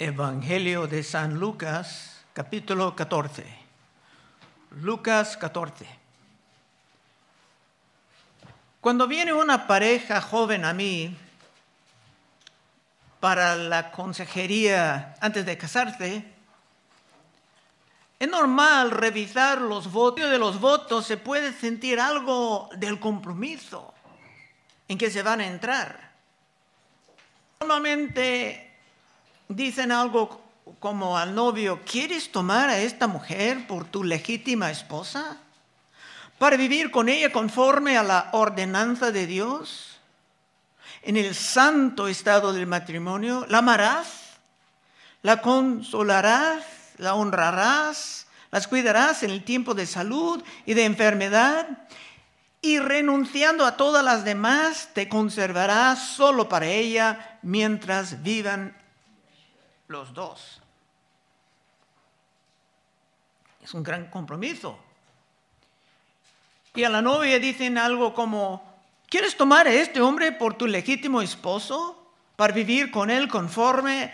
Evangelio de San Lucas, capítulo 14. Lucas 14. Cuando viene una pareja joven a mí para la consejería antes de casarse, es normal revisar los votos. De los votos se puede sentir algo del compromiso en que se van a entrar. Normalmente dicen algo como al novio, ¿quieres tomar a esta mujer por tu legítima esposa? Para vivir con ella conforme a la ordenanza de Dios. En el santo estado del matrimonio, la amarás, la consolarás, la honrarás, las cuidarás en el tiempo de salud y de enfermedad y renunciando a todas las demás, te conservarás solo para ella mientras vivan los dos. Es un gran compromiso. Y a la novia dicen algo como, ¿quieres tomar a este hombre por tu legítimo esposo para vivir con él conforme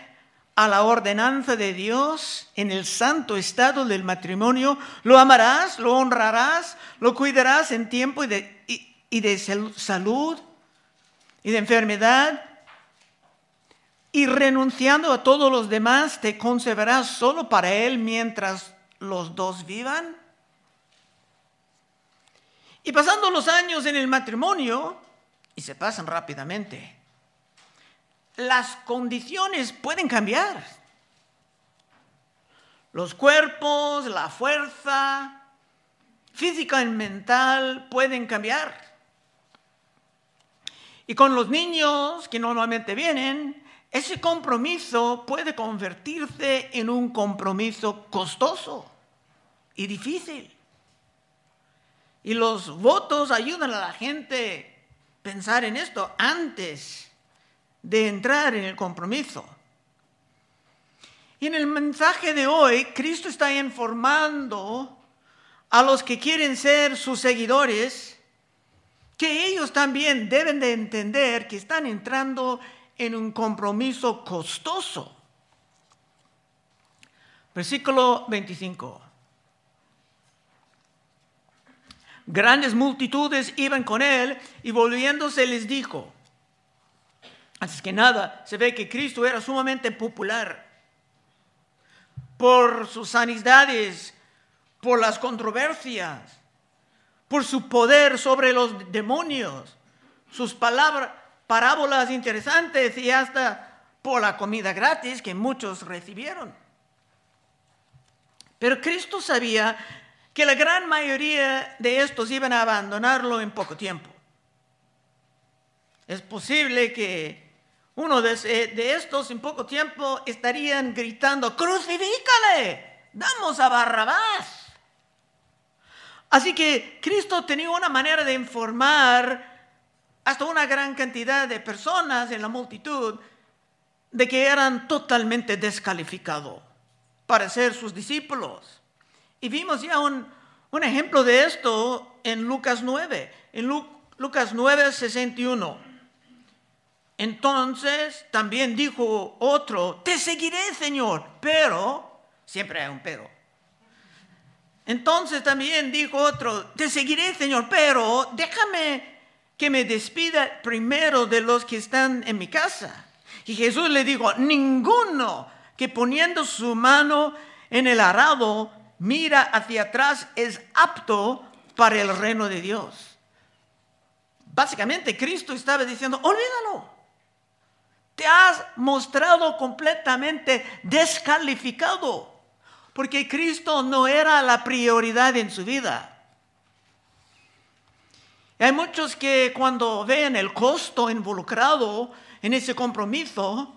a la ordenanza de Dios en el santo estado del matrimonio, lo amarás, lo honrarás, lo cuidarás en tiempo y de, y, de salud y de enfermedad, y renunciando a todos los demás, te conservarás solo para Él mientras los dos vivan. Y pasando los años en el matrimonio, y se pasan rápidamente, las condiciones pueden cambiar. Los cuerpos, la fuerza física y mental pueden cambiar. Y con los niños que normalmente vienen, ese compromiso puede convertirse en un compromiso costoso y difícil. Y los votos ayudan a la gente a pensar en esto antes de entrar en el compromiso. Y en el mensaje de hoy, Cristo está informando a los que quieren ser sus seguidores que ellos también deben de entender que están entrando en un compromiso costoso. Versículo 25. Grandes multitudes iban con él y volviéndose les dijo, antes que nada, se ve que Cristo era sumamente popular por sus sanidades, por las controversias, por su poder sobre los demonios, sus palabras, parábolas interesantes y hasta por la comida gratis que muchos recibieron. Pero Cristo sabía que la gran mayoría de estos iban a abandonarlo en poco tiempo. Es posible que uno de, estos en poco tiempo estarían gritando, crucifícale, damos a Barrabás. Así que Cristo tenía una manera de informar hasta una gran cantidad de personas en la multitud de que eran totalmente descalificados para ser sus discípulos. Y vimos ya un, ejemplo de esto en Lucas 9, en Lucas 9, 61. Entonces también dijo otro, te seguiré, Señor, pero, siempre hay un pero. Entonces también dijo otro, te seguiré, Señor, pero déjame que me despida primero de los que están en mi casa. Y Jesús le dijo, ninguno que poniendo su mano en el arado mira hacia atrás es apto para el reino de Dios. Básicamente Cristo estaba diciendo, olvídalo te has mostrado completamente descalificado, porque Cristo no era la prioridad en su vida. Hay muchos que cuando ven el costo involucrado en ese compromiso,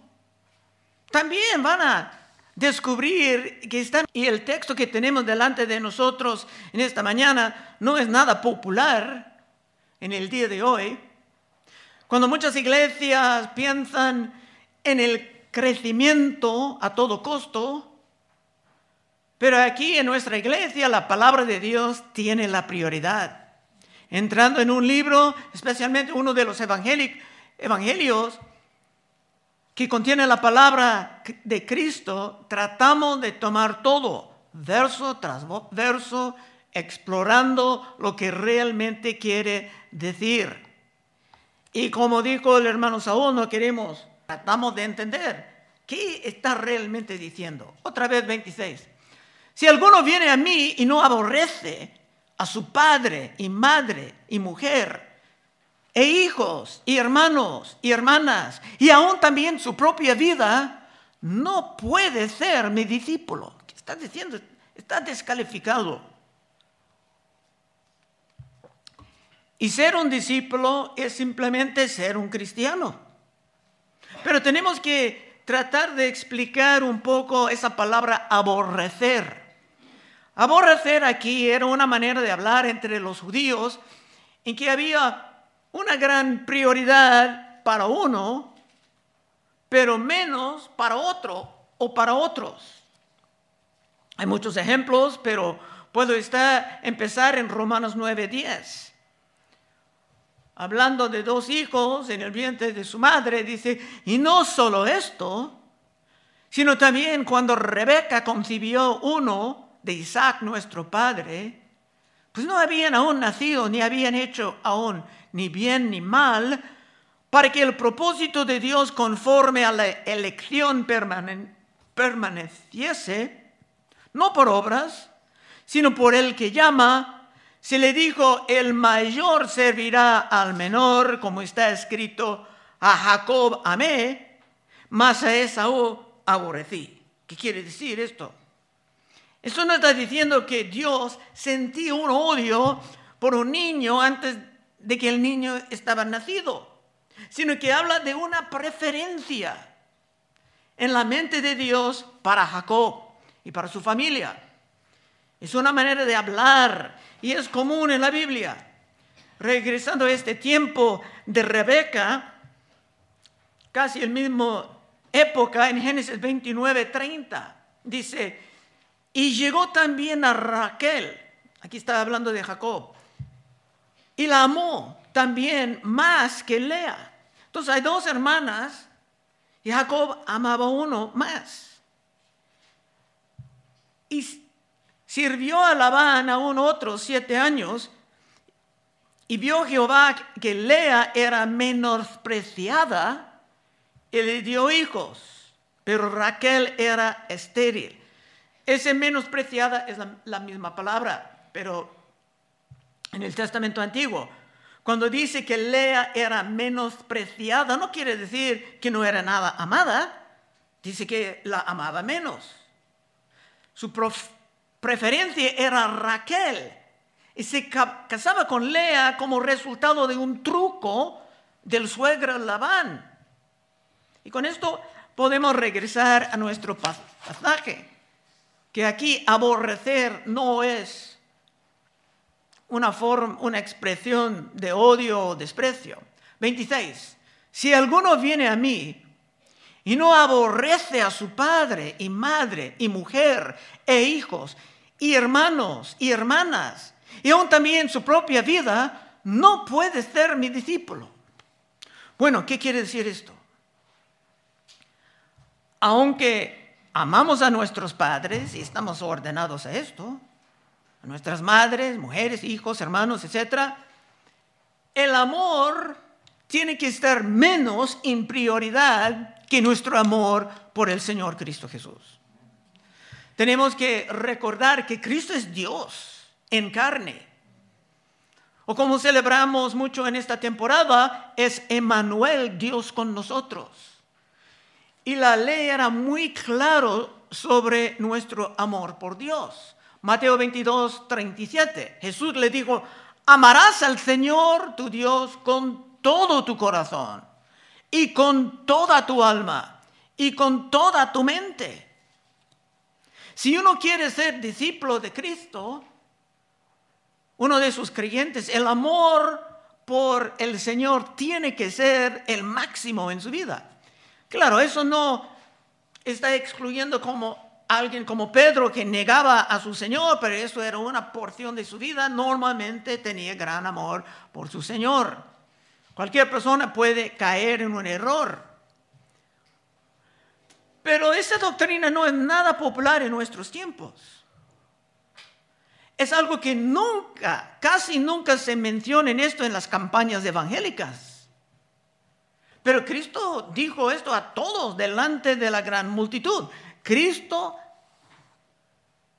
también van a descubrir que están, y el texto que tenemos delante de nosotros en esta mañana no es nada popular en el día de hoy. Cuando muchas iglesias piensan en el crecimiento a todo costo, pero aquí en nuestra iglesia la palabra de Dios tiene la prioridad. Entrando en un libro, especialmente uno de los evangelios, que contiene la palabra de Cristo, tratamos de tomar todo, verso tras verso, explorando lo que realmente quiere decir. Y como dijo el hermano Saúl, no queremos, tratamos de entender qué está realmente diciendo. Otra vez 26. Si alguno viene a mí y no aborrece a su padre y madre y mujer, e hijos y hermanos y hermanas, y aún también su propia vida, no puede ser mi discípulo. ¿Qué está diciendo? Está descalificado. Y ser un discípulo es simplemente ser un cristiano. Pero tenemos que tratar de explicar un poco esa palabra aborrecer. Aborrecer aquí era una manera de hablar entre los judíos en que había una gran prioridad para uno, pero menos para otro o para otros. Hay muchos ejemplos, pero puedo estar, empezar en Romanos 9:10. Hablando de dos hijos en el vientre de su madre, dice, y no solo esto, sino también cuando Rebeca concibió uno de Isaac, nuestro padre, pues no habían aún nacido ni habían hecho aún ni bien ni mal, para que el propósito de Dios conforme a la elección permaneciese, no por obras, sino por el que llama, se le dijo, el mayor servirá al menor, como está escrito, a Jacob amé, mas a Esaú aborrecí. ¿Qué quiere decir esto? Esto no está diciendo que Dios sentía un odio por un niño antes de que el niño estaba nacido, sino que habla de una preferencia en la mente de Dios para Jacob y para su familia. Es una manera de hablar y es común en la Biblia. Regresando a este tiempo de Rebeca, casi el mismo época en Génesis 29, 30, dice, y llegó también a Raquel, aquí está hablando de Jacob, y la amó también más que Lea. Entonces hay dos hermanas y Jacob amaba uno más. Y sirvió a Labán aún otros siete años y vio Jehová que Lea era menospreciada y le dio hijos, pero Raquel era estéril. Ese menospreciada es la, la misma palabra, pero en el Testamento Antiguo. Cuando dice que Lea era menospreciada, no quiere decir que no era nada amada, dice que la amaba menos. Su preferencia era Raquel y se casaba con Lea como resultado de un truco del suegro Labán. Y con esto podemos regresar a nuestro pasaje, que aquí aborrecer no es una, forma, una expresión de odio o desprecio. 26. Si alguno viene a mí y no aborrece a su padre y madre y mujer e hijos y hermanos y hermanas y aún también su propia vida, no puede ser mi discípulo. Bueno, ¿qué quiere decir esto? Aunque amamos a nuestros padres y estamos ordenados a esto, nuestras madres, mujeres, hijos, hermanos, etc., el amor tiene que estar menos en prioridad que nuestro amor por el Señor Cristo Jesús. Tenemos que recordar que Cristo es Dios en carne. O como celebramos mucho en esta temporada, es Emmanuel, Dios con nosotros. Y la ley era muy claro sobre nuestro amor por Dios. Mateo 22, 37. Jesús le dijo, amarás al Señor tu Dios con todo tu corazón y con toda tu alma y con toda tu mente. Si uno quiere ser discípulo de Cristo, uno de sus creyentes, el amor por el Señor tiene que ser el máximo en su vida. Claro, eso no está excluyendo como alguien como Pedro que negaba a su Señor, pero eso era una porción de su vida, normalmente tenía gran amor por su Señor. Cualquier persona puede caer en un error. esa doctrina no es nada popular en nuestros tiempos. Es algo que nunca, casi nunca se menciona en esto en las campañas evangélicas. Pero Cristo dijo esto a todos delante de la gran multitud. Cristo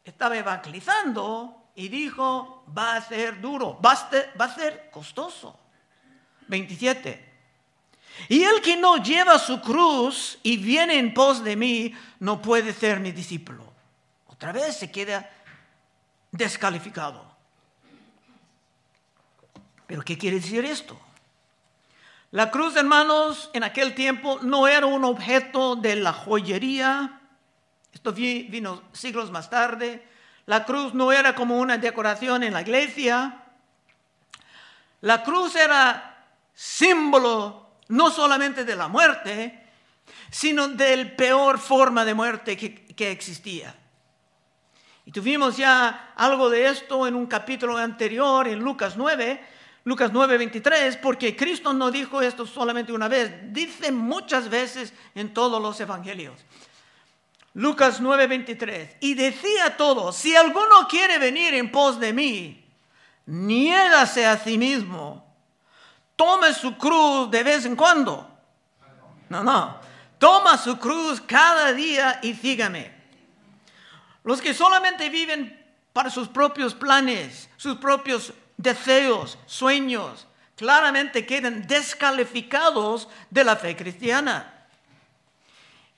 estaba evangelizando y dijo, va a ser duro, va a ser, costoso. 27. Y el que no lleva su cruz y viene en pos de mí, no puede ser mi discípulo. Otra vez se queda descalificado. ¿Pero qué quiere decir esto? La cruz, hermanos, en aquel tiempo no era un objeto de la joyería. Esto vino siglos más tarde. La cruz no era como una decoración en la iglesia. La cruz era símbolo no solamente de la muerte, sino de la peor forma de muerte que, que existía. Y tuvimos ya algo de esto en un capítulo anterior, en Lucas 9, Lucas 9, 23, porque Cristo no dijo esto solamente una vez, dice muchas veces en todos los evangelios. Lucas 9, 23, y decía a todos, si alguno quiere venir en pos de mí, niégase a sí mismo, tome su cruz de vez en cuando. No, no, toma su cruz cada día y sígame. Los que solamente viven para sus propios planes, sus propios deseos, sueños, claramente quedan descalificados de la fe cristiana.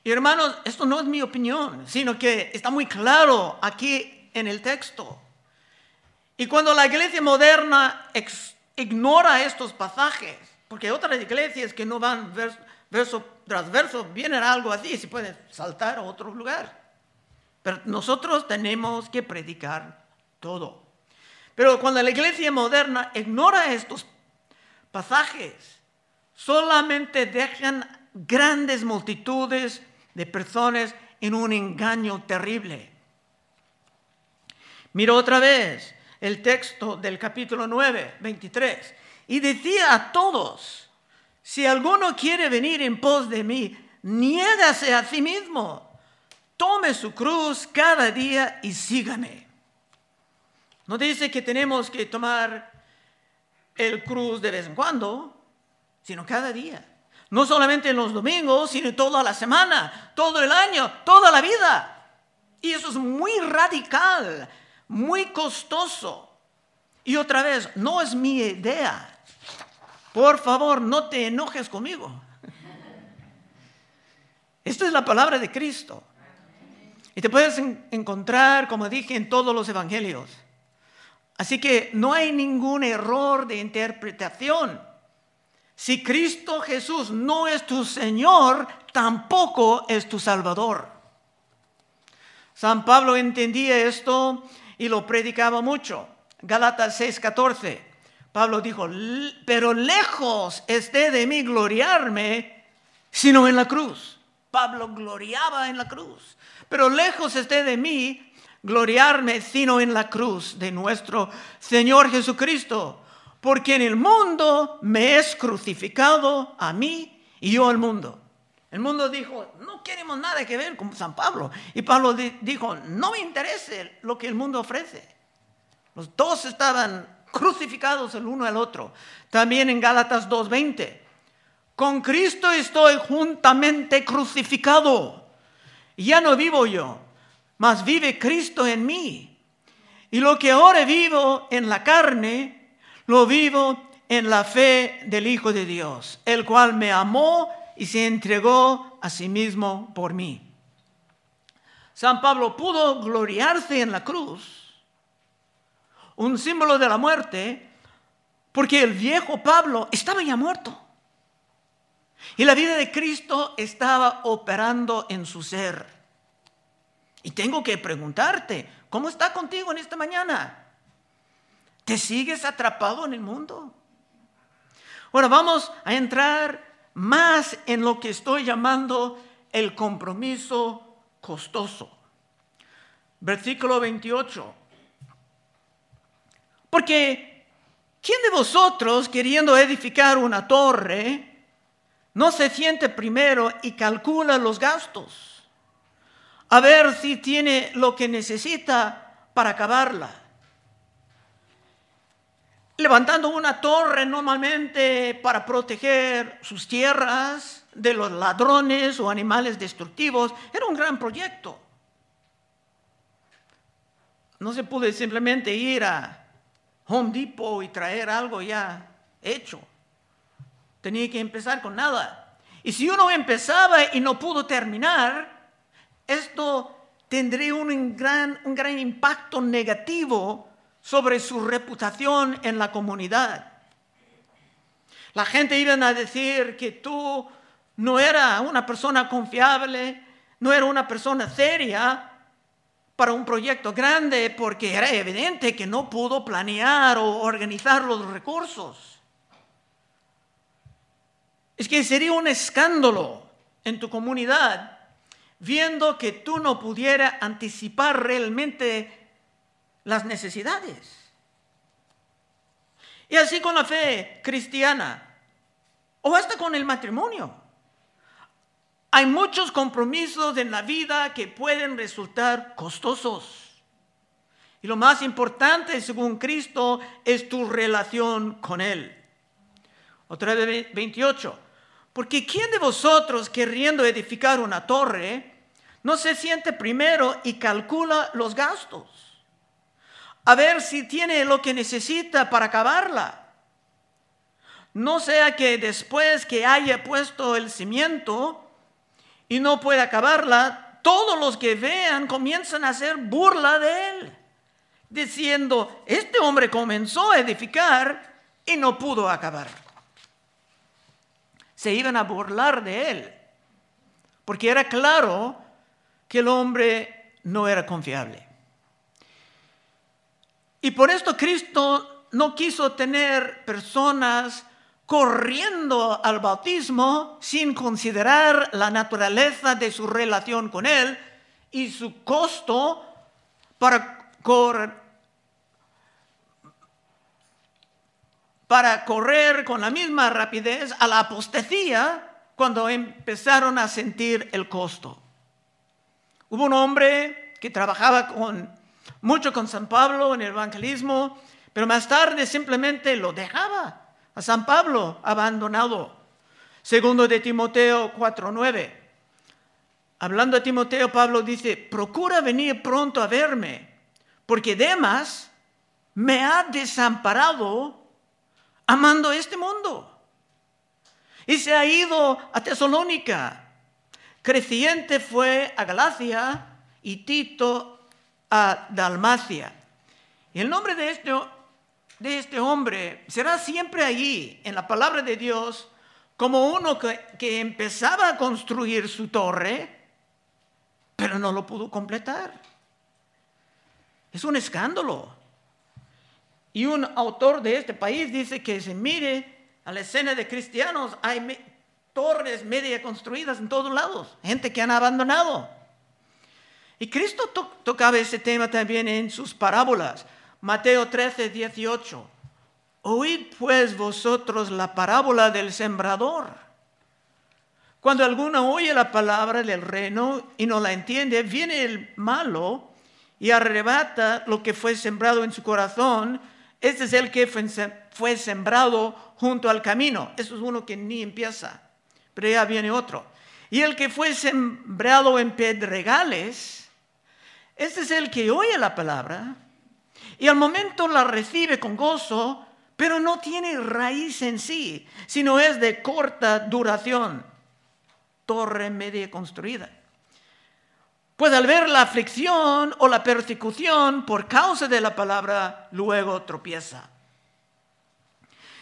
Y hermanos, esto no es mi opinión, sino que está muy claro aquí en el texto. Y cuando la iglesia moderna ignora estos pasajes, porque otras iglesias que no van verso, tras verso vienen algo así, se pueden saltar a otro lugar. Pero nosotros tenemos que predicar todo. Pero cuando la iglesia moderna ignora estos pasajes, solamente dejan grandes multitudes de personas en un engaño terrible. Mira otra vez el texto del capítulo 9, 23. Y decía a todos, si alguno quiere venir en pos de mí, niégase a sí mismo tome su cruz cada día y sígame. No dice que tenemos que tomar el cruz de vez en cuando, sino cada día. No solamente en los domingos, sino toda la semana, todo el año, toda la vida. Y eso es muy radical, muy costoso. Y otra vez, no es mi idea. Por favor, no te enojes conmigo. Esta es la palabra de Cristo. Y te puedes encontrar, como dije, en todos los evangelios. Así que no hay ningún error de interpretación. Si Cristo Jesús no es tu Señor, tampoco es tu Salvador. San Pablo entendía esto y lo predicaba mucho. Gálatas 6:14. Pablo dijo, pero lejos esté de mí gloriarme, sino en la cruz. Pablo gloriaba en la cruz. Pero lejos esté de mí gloriarme sino en la cruz de nuestro Señor Jesucristo, porque en el mundo me es crucificado a mí y yo al mundo. El mundo dijo, no queremos nada que ver con San Pablo. Y Pablo dijo, no me interesa lo que el mundo ofrece. Los dos estaban crucificados el uno al otro. También en Gálatas 2.20, con Cristo estoy juntamente crucificado ya no vivo yo, mas vive Cristo en mí. Y lo que ahora vivo en la carne, lo vivo en la fe del Hijo de Dios, el cual me amó y se entregó a sí mismo por mí. San Pablo pudo gloriarse en la cruz, un símbolo de la muerte, porque el viejo Pablo estaba ya muerto. Y la vida de Cristo estaba operando en su ser. Y tengo que preguntarte, ¿cómo está contigo en esta mañana? ¿Te sigues atrapado en el mundo? Ahora vamos a entrar más en lo que estoy llamando el compromiso costoso. Versículo 28. Porque, ¿quién de vosotros queriendo edificar una torre no se siente primero y calcula los gastos? A ver si tiene lo que necesita para acabarla. Levantando una torre normalmente para proteger sus tierras de los ladrones o animales destructivos, era un gran proyecto. No se pudo simplemente ir a Home Depot y traer algo ya hecho. Tenía que empezar con nada. Y si uno empezaba y no pudo terminar, esto tendría un gran, un gran impacto negativo sobre su reputación en la comunidad. La gente iba a decir que tú no eras una persona confiable, no era una persona seria, para un proyecto grande porque era evidente que no pudo planear o organizar los recursos. Es que sería un escándalo en tu comunidad viendo que tú no pudieras anticipar realmente las necesidades. Y así con la fe cristiana, o hasta con el matrimonio. Hay muchos compromisos en la vida que pueden resultar costosos. Y lo más importante, según Cristo, es tu relación con Él. Otra vez 28. Porque ¿quién de vosotros, queriendo edificar una torre, no se siente primero y calcula los gastos? A ver si tiene lo que necesita para acabarla. No sea que después que haya puesto el cimiento, y no puede acabarla, todos los que vean comienzan a hacer burla de él, diciendo, este hombre comenzó a edificar y no pudo acabar. Se iban a burlar de él, porque era claro que el hombre no era confiable. Y por esto Cristo no quiso tener personas corriendo al bautismo sin considerar la naturaleza de su relación con Él y su costo para para correr con la misma rapidez a la apostasía cuando empezaron a sentir el costo. Hubo un hombre que trabajaba mucho con San Pablo en el evangelismo, pero más tarde simplemente lo dejaba a San Pablo abandonado. Segundo de Timoteo 4:9. Hablando a Timoteo, Pablo dice, procura venir pronto a verme, porque Demas me ha desamparado amando este mundo. Y se ha ido a Tesalónica. Creciente fue a Galacia y Tito a Dalmacia. Y el nombre de este de este hombre será siempre allí, en la palabra de Dios, como uno que, empezaba a construir su torre, pero no lo pudo completar. Es un escándalo. Y un autor de este país dice que se mire a la escena de cristianos, hay torres media construidas en todos lados, gente que han abandonado. Y Cristo tocaba ese tema también en sus parábolas. Mateo 13, 18. Oíd pues vosotros la parábola del sembrador. Cuando alguno oye la palabra del reino y no la entiende, viene el malo y arrebata lo que fue sembrado en su corazón. Este es el que fue sembrado junto al camino. Eso es uno que ni empieza, pero ya viene otro. Y el que fue sembrado en pedregales, este es el que oye la palabra y al momento la recibe con gozo, pero no tiene raíz en sí, sino es de corta duración. Torre media construida. Pues al ver la aflicción o la persecución por causa de la palabra, luego tropieza.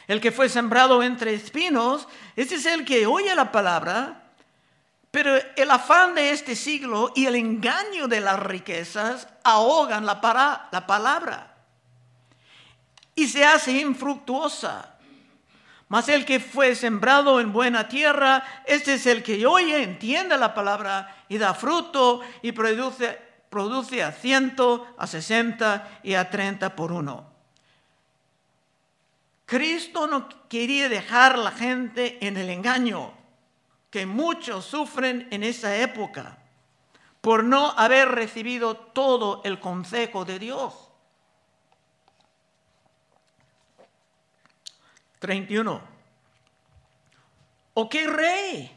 El que fue sembrado entre espinos, este es el que oye la palabra, pero el afán de este siglo y el engaño de las riquezas ahogan la, la palabra y se hace infructuosa. Mas el que fue sembrado en buena tierra, este es el que oye, entiende la palabra y da fruto y produce, produce a ciento, a sesenta y a treinta por uno. Cristo no quería dejar a la gente en el engaño que muchos sufren en esa época. por no haber recibido todo el consejo de Dios. 31. ¿O qué rey?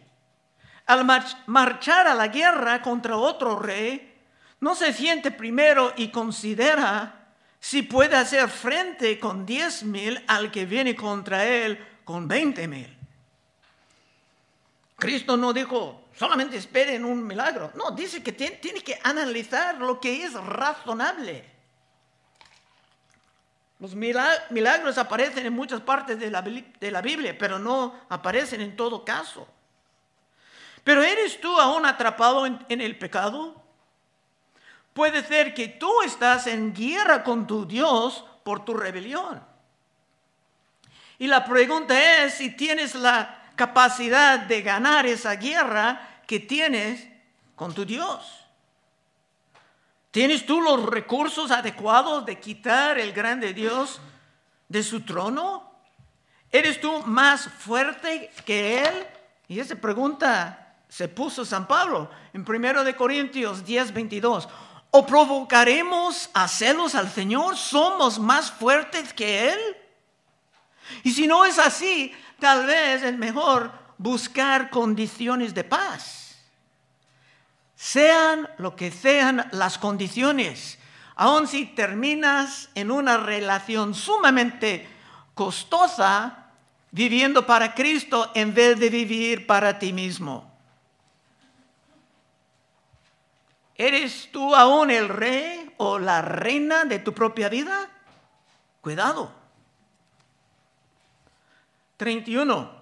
Al marchar a la guerra contra otro rey, no se siente primero y considera si puede hacer frente con diez mil al que viene contra él con veinte mil. Cristo no dijo, solamente esperen un milagro. No, dice que tiene que analizar lo que es razonable. Los milagros aparecen en muchas partes de la, Biblia, pero no aparecen en todo caso. Pero ¿eres tú aún atrapado en, en el pecado? Puede ser que tú estás en guerra con tu Dios por tu rebelión. Y la pregunta es si tienes la capacidad de ganar esa guerra que tienes con tu Dios. ¿Tienes tú los recursos adecuados de quitar el grande Dios de su trono? ¿Eres tú más fuerte que Él? Y esa pregunta se puso San Pablo en 1 de Corintios 10, 22. ¿O provocaremos a celos al Señor? ¿Somos más fuertes que Él? Y si no es así, tal vez es mejor buscar condiciones de paz. Sean lo que sean las condiciones, aun si terminas en una relación sumamente costosa, viviendo para Cristo en vez de vivir para ti mismo. ¿Eres tú aún el rey o la reina de tu propia vida? Cuidado. 31.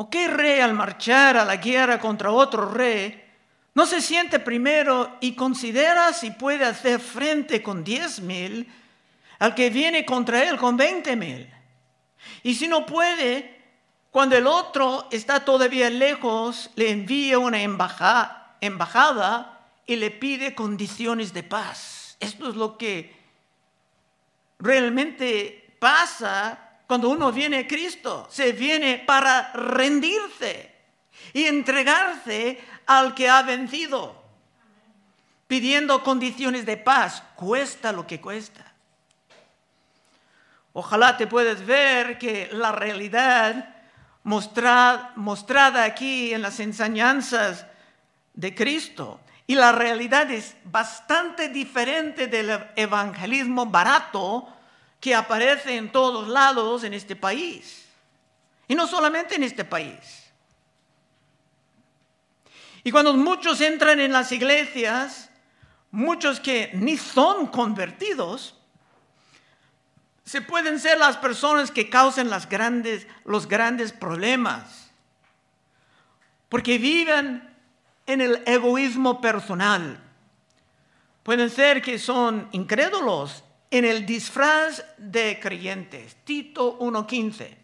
¿O qué rey al marchar a la guerra contra otro rey no se siente primero y considera si puede hacer frente con diez mil al que viene contra él con veinte mil? Y si no puede, cuando el otro está todavía lejos, le envía una embajada, embajada y le pide condiciones de paz. Esto es lo que realmente pasa cuando uno viene a Cristo, se viene para rendirse y entregarse al que ha vencido, pidiendo condiciones de paz, cuesta lo que cuesta. Ojalá te puedas ver que la realidad mostrada, mostrada aquí en las enseñanzas de Cristo y la realidad es bastante diferente del evangelismo barato que aparece en todos lados en este país. Y no solamente en este país. Y cuando muchos entran en las iglesias, muchos que ni son convertidos, se pueden ser las personas que causan los grandes problemas. Porque viven en el egoísmo personal. Pueden ser que son incrédulos en el disfraz de creyentes. Tito 1.15.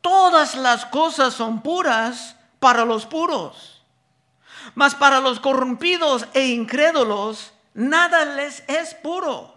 Todas las cosas son puras para los puros, mas para los corrompidos e incrédulos nada les es puro,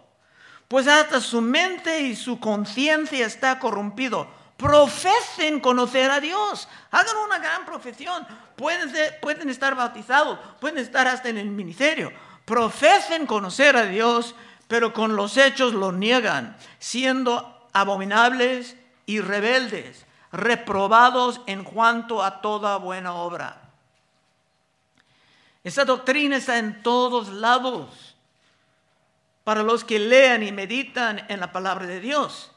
pues hasta su mente y su conciencia está corrompido. Profesen conocer a Dios, hagan una gran profesión, pueden, pueden estar bautizados, pueden estar hasta en el ministerio. Profesen conocer a Dios pero con los hechos lo niegan, siendo abominables y rebeldes, reprobados en cuanto a toda buena obra. Esa doctrina está en todos lados para los que lean y meditan en la palabra de Dios.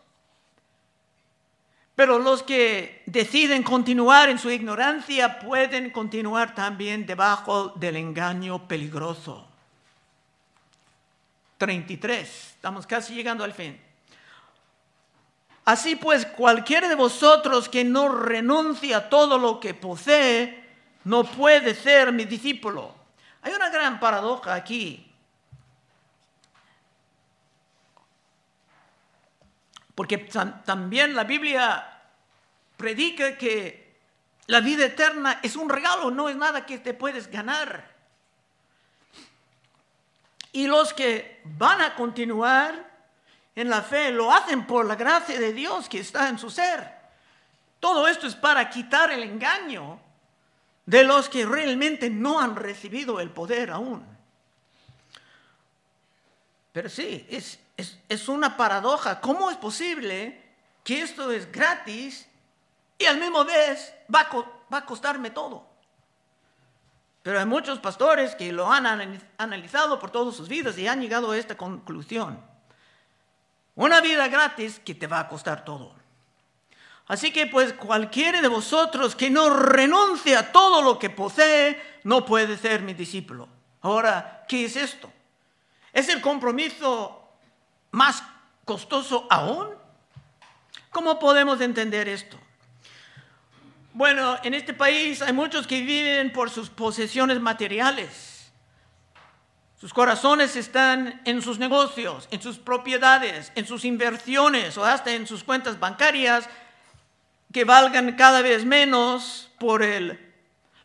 Pero los que deciden continuar en su ignorancia pueden continuar también debajo del engaño peligroso. 33. Estamos casi llegando al fin. Así pues, cualquiera de vosotros que no renuncia a todo lo que posee, no puede ser mi discípulo. Hay una gran paradoja aquí. Porque también la Biblia predica que la vida eterna es un regalo, no es nada que te puedes ganar. Y los que van a continuar en la fe lo hacen por la gracia de Dios que está en su ser. Todo esto es para quitar el engaño de los que realmente no han recibido el poder aún. Pero sí, es, es, una paradoja. ¿Cómo es posible que esto es gratis y al mismo vez va va a costarme todo? Pero hay muchos pastores que lo han analizado por todas sus vidas y han llegado a esta conclusión. Una vida gratis que te va a costar todo. Así que pues cualquiera de vosotros que no renuncie a todo lo que posee, no puede ser mi discípulo. Ahora, ¿qué es esto? ¿Es el compromiso más costoso aún? ¿Cómo podemos entender esto? Bueno, en este país hay muchos que viven por sus posesiones materiales. Sus corazones están en sus negocios, en sus propiedades, en sus inversiones o hasta en sus cuentas bancarias que valgan cada vez menos por el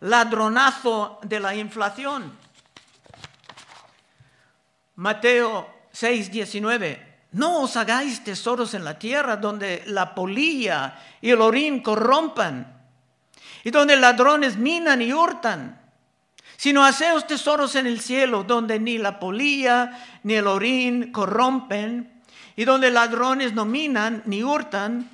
ladronazo de la inflación. Mateo 6, 19. No os hagáis tesoros en la tierra donde la polilla y el orín corrompan y donde ladrones minan y hurtan, sino haceos tesoros en el cielo donde ni la polilla ni el orín corrompen y donde ladrones no minan ni hurtan,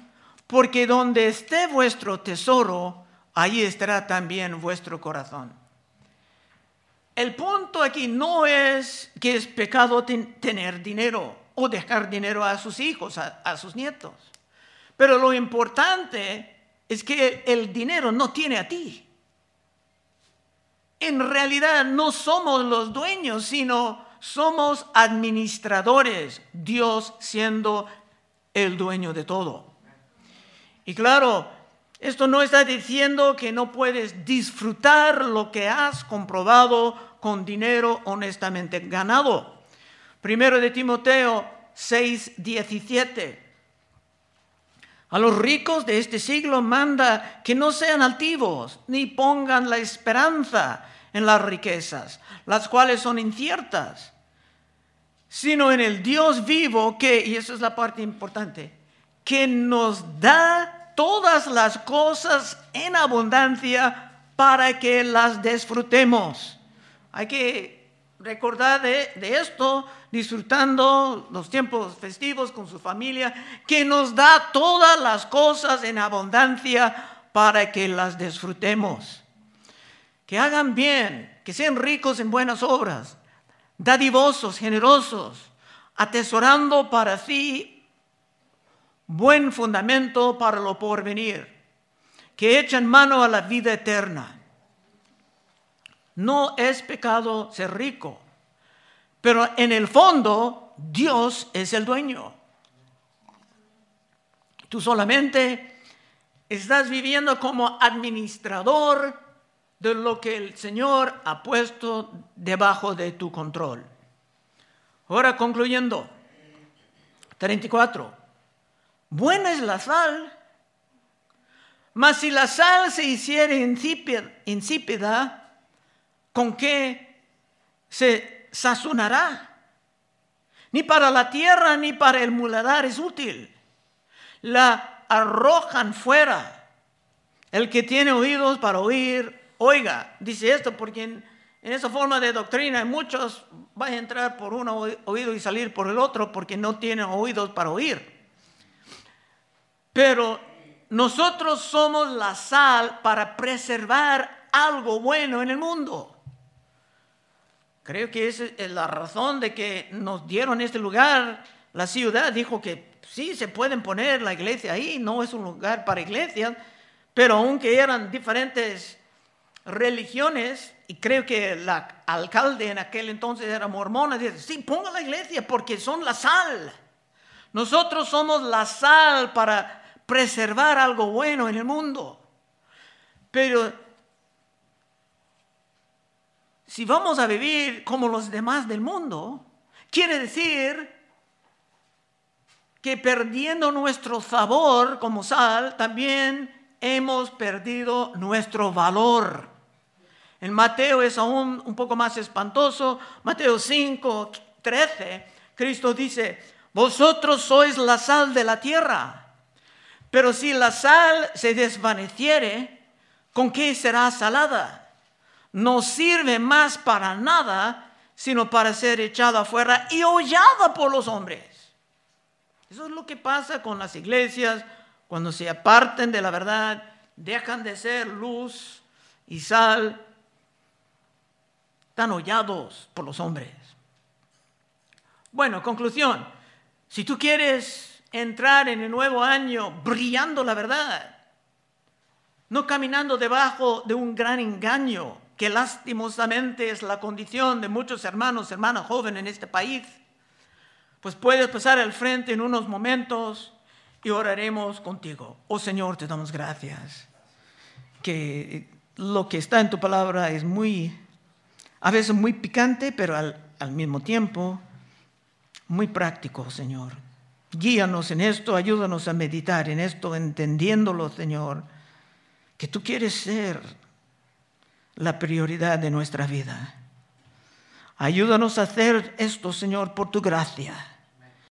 porque donde esté vuestro tesoro, ahí estará también vuestro corazón. El punto aquí no es que es pecado tener dinero o dejar dinero a sus hijos, a, sus nietos. Pero lo importante es que el dinero no tiene a ti. En realidad no somos los dueños, sino somos administradores, Dios siendo el dueño de todo. Y claro, esto no está diciendo que no puedes disfrutar lo que has comprobado con dinero honestamente ganado. Primero de Timoteo 6, 17. A los ricos de este siglo manda que no sean altivos, ni pongan la esperanza en las riquezas, las cuales son inciertas, sino en el Dios vivo que, y esa es la parte importante, que nos da todas las cosas en abundancia para que las disfrutemos. Hay que recordar de, esto, disfrutando los tiempos festivos con su familia, que nos da todas las cosas en abundancia para que las disfrutemos. Que hagan bien, que sean ricos en buenas obras, dadivosos, generosos, atesorando para sí buen fundamento para lo porvenir, que echan mano a la vida eterna. No es pecado ser rico, pero en el fondo Dios es el dueño. Tú solamente estás viviendo como administrador de lo que el Señor ha puesto debajo de tu control. Ahora concluyendo, 34. Buena es la sal, mas si la sal se hiciera insípida, ¿con qué se sazonará? Ni para la tierra ni para el muladar es útil. La arrojan fuera. El que tiene oídos para oír, oiga. Dice esto porque en, esa forma de doctrina muchos van a entrar por un oído y salir por el otro porque no tienen oídos para oír. Pero nosotros somos la sal para preservar algo bueno en el mundo. Creo que esa es la razón de que nos dieron este lugar. La ciudad dijo que sí, se pueden poner la iglesia ahí, no es un lugar para iglesias, pero aunque eran diferentes religiones, y creo que el alcalde en aquel entonces era mormona, dice, sí, ponga la iglesia porque son la sal. Nosotros somos la sal para preservar algo bueno en el mundo. Pero si vamos a vivir como los demás del mundo, quiere decir que perdiendo nuestro sabor como sal, también hemos perdido nuestro valor. En Mateo es aún un poco más espantoso. Mateo 5, 13, Cristo dice, vosotros sois la sal de la tierra. Pero si la sal se desvaneciere, ¿con qué será salada? No sirve más para nada, sino para ser echada afuera y hollada por los hombres. Eso es lo que pasa con las iglesias cuando se aparten de la verdad, dejan de ser luz y sal, están hollados por los hombres. Bueno, conclusión. Si tú quieres entrar en el nuevo año brillando la verdad, no caminando debajo de un gran engaño, que lastimosamente es la condición de muchos hermanos, hermanas jóvenes en este país, pues puedes pasar al frente en unos momentos y oraremos contigo. Oh Señor, te damos gracias, que lo que está en tu palabra es muy, a veces muy picante, pero al, al mismo tiempo muy práctico, Señor. Guíanos en esto, ayúdanos a meditar en esto, entendiéndolo, Señor, que tú quieres ser la prioridad de nuestra vida. Ayúdanos a hacer esto, Señor, por tu gracia